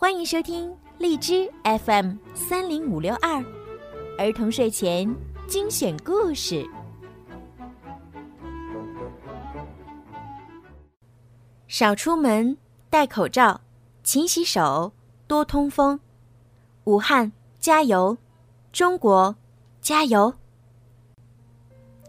欢迎收听荔枝 FM 三零五六二儿童睡前精选故事。少出门，戴口罩，勤洗手，多通风。武汉加油，中国加油！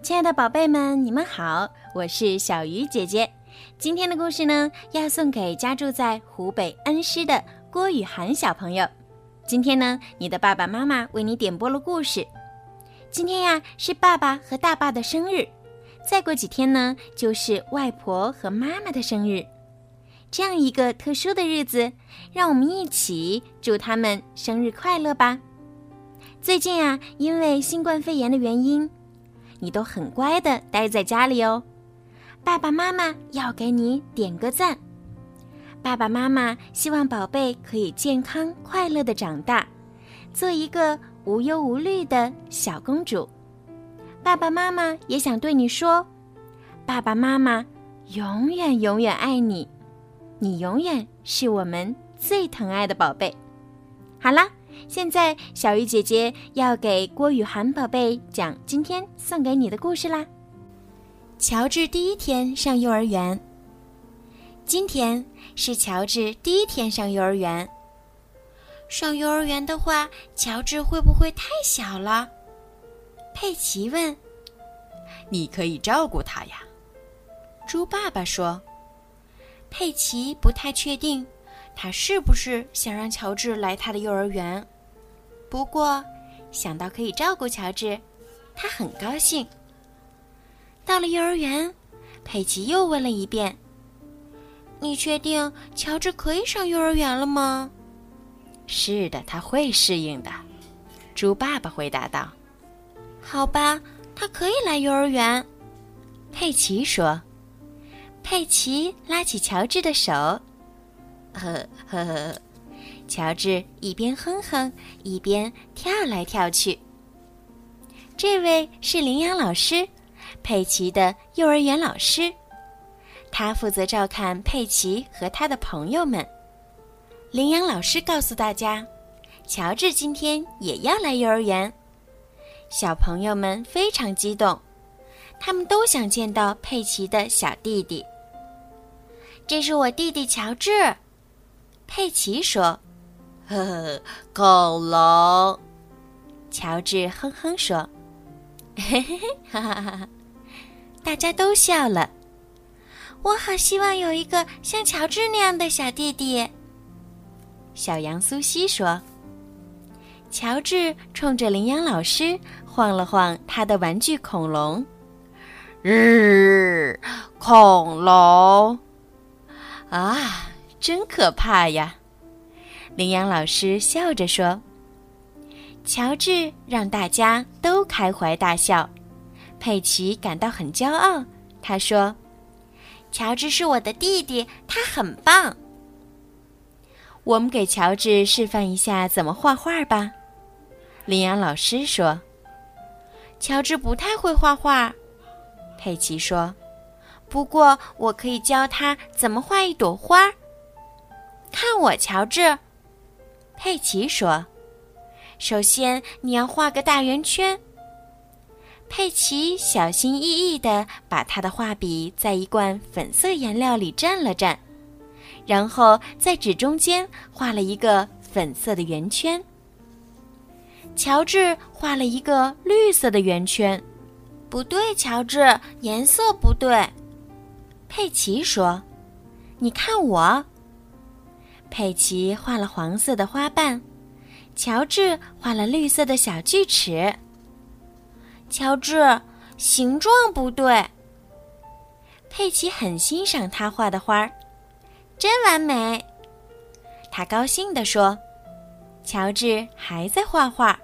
亲爱的宝贝们，你们好，我是小鱼姐姐。今天的故事呢，要送给家住在湖北恩施的郭雨涵小朋友。今天呢，你的爸爸妈妈为你点播了故事。今天呀，是爸爸和大爸的生日，再过几天呢，就是外婆和妈妈的生日。这样一个特殊的日子，让我们一起祝他们生日快乐吧。最近啊，因为新冠肺炎的原因。你都很乖的待在家里哦，爸爸妈妈要给你点个赞。爸爸妈妈希望宝贝可以健康快乐的长大，做一个无忧无虑的小公主。爸爸妈妈也想对你说，爸爸妈妈永远永远爱你，你永远是我们最疼爱的宝贝。好啦。现在，小鱼姐姐要给郭雨涵宝贝讲今天送给你的故事啦。乔治第一天上幼儿园。今天是乔治第一天上幼儿园。上幼儿园的话，乔治会不会太小了？佩奇问。你可以照顾他呀，猪爸爸说。佩奇不太确定。他是不是想让乔治来他的幼儿园？不过，想到可以照顾乔治，他很高兴。到了幼儿园，佩奇又问了一遍：“你确定乔治可以上幼儿园了吗？”“是的，他会适应的。”猪爸爸回答道。“好吧，他可以来幼儿园。”佩奇说。佩奇拉起乔治的手。呵呵呵，乔治一边哼哼，一边跳来跳去。这位是羚羊老师，佩奇的幼儿园老师，他负责照看佩奇和他的朋友们。羚羊老师告诉大家，乔治今天也要来幼儿园。小朋友们非常激动，他们都想见到佩奇的小弟弟。这是我弟弟乔治。佩奇说：“呵呵，恐龙。”乔治哼哼说：“嘿嘿嘿，哈哈哈哈！”大家都笑了。我好希望有一个像乔治那样的小弟弟。小羊苏西说：“乔治冲着羚羊老师晃了晃他的玩具恐龙。”日，恐龙啊！真可怕呀！羚羊老师笑着说：“乔治让大家都开怀大笑。”佩奇感到很骄傲，他说：“乔治是我的弟弟，他很棒。”我们给乔治示范一下怎么画画吧。羚羊老师说：“乔治不太会画画。”佩奇说：“不过我可以教他怎么画一朵花。”看我，乔治，佩奇说：“首先你要画个大圆圈。”佩奇小心翼翼地把他的画笔在一罐粉色颜料里蘸了蘸，然后在纸中间画了一个粉色的圆圈。乔治画了一个绿色的圆圈，不对，乔治，颜色不对。佩奇说：“你看我。”佩奇画了黄色的花瓣，乔治画了绿色的小锯齿。乔治，形状不对。佩奇很欣赏他画的花儿，真完美。他高兴地说：“乔治还在画画，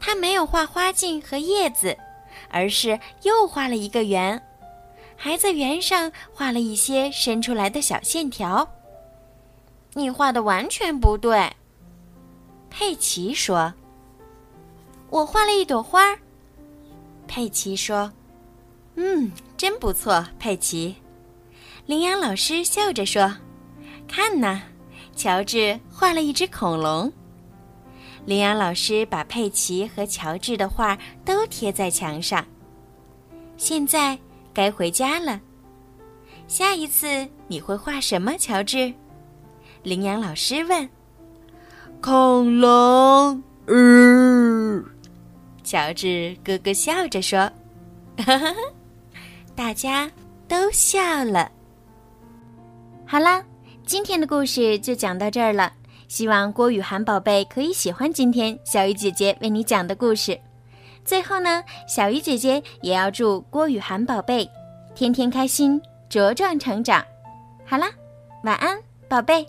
他没有画花茎和叶子，而是又画了一个圆，还在圆上画了一些伸出来的小线条。”你画的完全不对，佩奇说。我画了一朵花。佩奇说：“嗯，真不错，佩奇。”羚羊老师笑着说：“看呐，乔治画了一只恐龙。羚羊老师把佩奇和乔治的画都贴在墙上。现在该回家了。下一次你会画什么，乔治？羚羊老师问。恐龙。嗯，乔治咯咯笑着说：“哈哈，大家都笑了。”好啦，今天的故事就讲到这儿了。希望郭雨涵宝贝可以喜欢今天小鱼姐姐为你讲的故事。最后呢，小鱼姐姐也要祝郭雨涵宝贝天天开心，茁壮成长。好啦，晚安，宝贝。